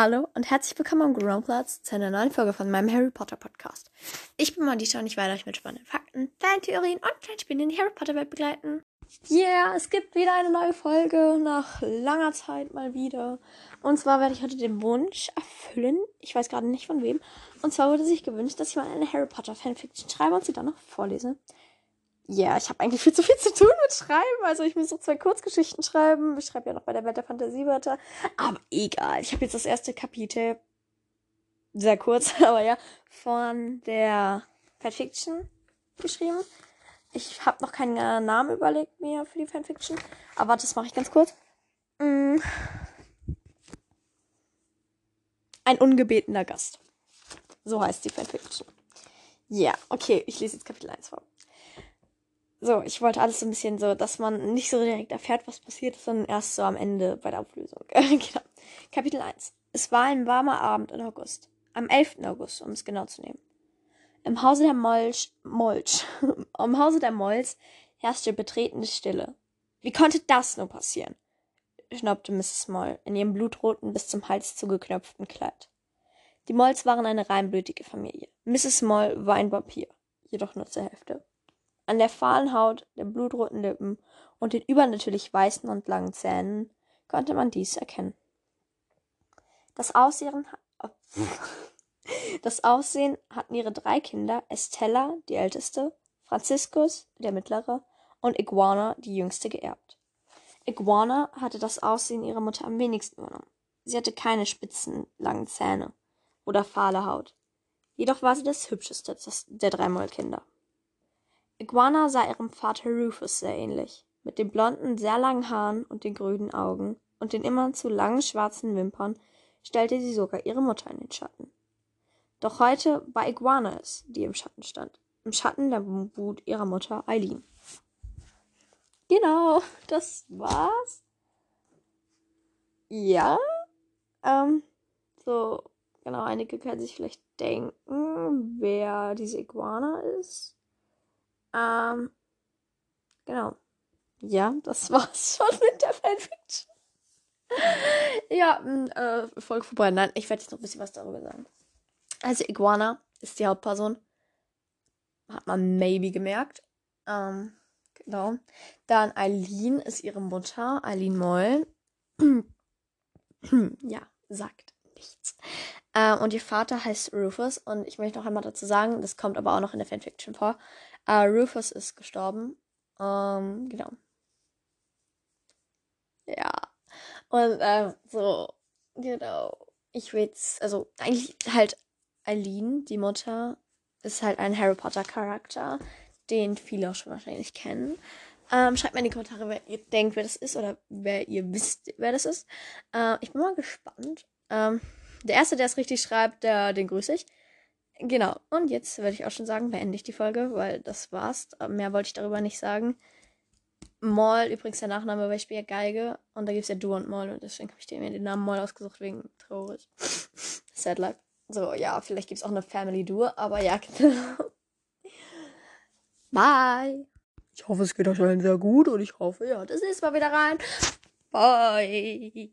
Hallo und herzlich willkommen am Groundplatz zu einer neuen Folge von meinem Harry Potter Podcast. Ich bin Modisha und ich werde euch mit spannenden Fakten, Fan-Theorien und Fanspielen in die Harry Potter Welt begleiten. Yeah, es gibt wieder eine neue Folge nach langer Zeit mal wieder. Und zwar werde ich heute den Wunsch erfüllen. Ich weiß gerade nicht von wem. Und zwar wurde sich gewünscht, dass ich mal eine Harry Potter Fanfiction schreibe und sie dann noch vorlese ja, ich habe eigentlich viel zu viel zu tun mit Schreiben. Also ich muss so zwei Kurzgeschichten schreiben. Ich schreibe ja noch bei der Welt der Fantasie weiter. Aber egal. Ich habe jetzt das erste Kapitel. Sehr kurz, aber ja. Von der Fanfiction geschrieben. Ich habe noch keinen Namen überlegt mir für die Fanfiction. Aber das mache ich ganz kurz. Mm. Ein ungebetener Gast. So heißt die Fanfiction. Ja, okay, ich lese jetzt Kapitel 1 vor. So, ich wollte alles so ein bisschen so, dass man nicht so direkt erfährt, was passiert ist, sondern erst so am Ende bei der Auflösung. genau. Kapitel 1. Es war ein warmer Abend in August. Am 11. August, um es genau zu nehmen. Im Hause der Molch, Molch, im Hause der Molls herrschte betretene Stille. Wie konnte das nur passieren? schnaubte Mrs. Moll in ihrem blutroten, bis zum Hals zugeknöpften Kleid. Die Molls waren eine reinblütige Familie. Mrs. Moll war ein Vampir, jedoch nur zur Hälfte. An der fahlen Haut, den blutroten Lippen und den übernatürlich weißen und langen Zähnen konnte man dies erkennen. Das Aussehen, das Aussehen hatten ihre drei Kinder, Estella, die älteste, Franziskus, der mittlere, und Iguana, die jüngste, geerbt. Iguana hatte das Aussehen ihrer Mutter am wenigsten übernommen. Sie hatte keine spitzen, langen Zähne oder fahle Haut. Jedoch war sie das hübscheste der drei Mollkinder. Iguana sah ihrem Vater Rufus sehr ähnlich, mit den blonden, sehr langen Haaren und den grünen Augen und den immer zu langen schwarzen Wimpern stellte sie sogar ihre Mutter in den Schatten. Doch heute war Iguana es, die im Schatten stand, im Schatten der Wut ihrer Mutter Eileen. Genau, das war's. Ja, ähm, so, genau, einige können sich vielleicht denken, wer diese Iguana ist. Ähm, genau. Ja, das war's schon mit der Fanfiction. ja, äh, Folge vorbei. Nein, ich werde jetzt noch ein bisschen was darüber sagen. Also, Iguana ist die Hauptperson. Hat man maybe gemerkt. Ähm, genau. Dann Eileen ist ihre Mutter, Eileen Moll. ja, sagt nichts. Äh, und ihr Vater heißt Rufus. Und ich möchte noch einmal dazu sagen, das kommt aber auch noch in der Fanfiction vor. Uh, Rufus ist gestorben. Ähm, genau. Ja. Und äh, so, genau. Ich will jetzt, also eigentlich halt Eileen, die Mutter, ist halt ein Harry Potter Charakter, den viele auch schon wahrscheinlich kennen. Ähm, schreibt mir in die Kommentare, wer ihr denkt, wer das ist oder wer ihr wisst, wer das ist. Äh, ich bin mal gespannt. Ähm, der erste, der es richtig schreibt, der, den grüße ich. Genau. Und jetzt würde ich auch schon sagen, beende ich die Folge, weil das war's. Mehr wollte ich darüber nicht sagen. Moll, übrigens der Nachname, weil ich spiele ja Geige. Und da gibt es ja Du und Moll. Und deswegen habe ich mir den Namen Moll ausgesucht, wegen traurig. Sad life. So, ja, vielleicht gibt es auch eine Family Duo, aber ja, genau. Bye. Ich hoffe, es geht euch allen sehr gut und ich hoffe, ja, das nächste Mal wieder rein. Bye.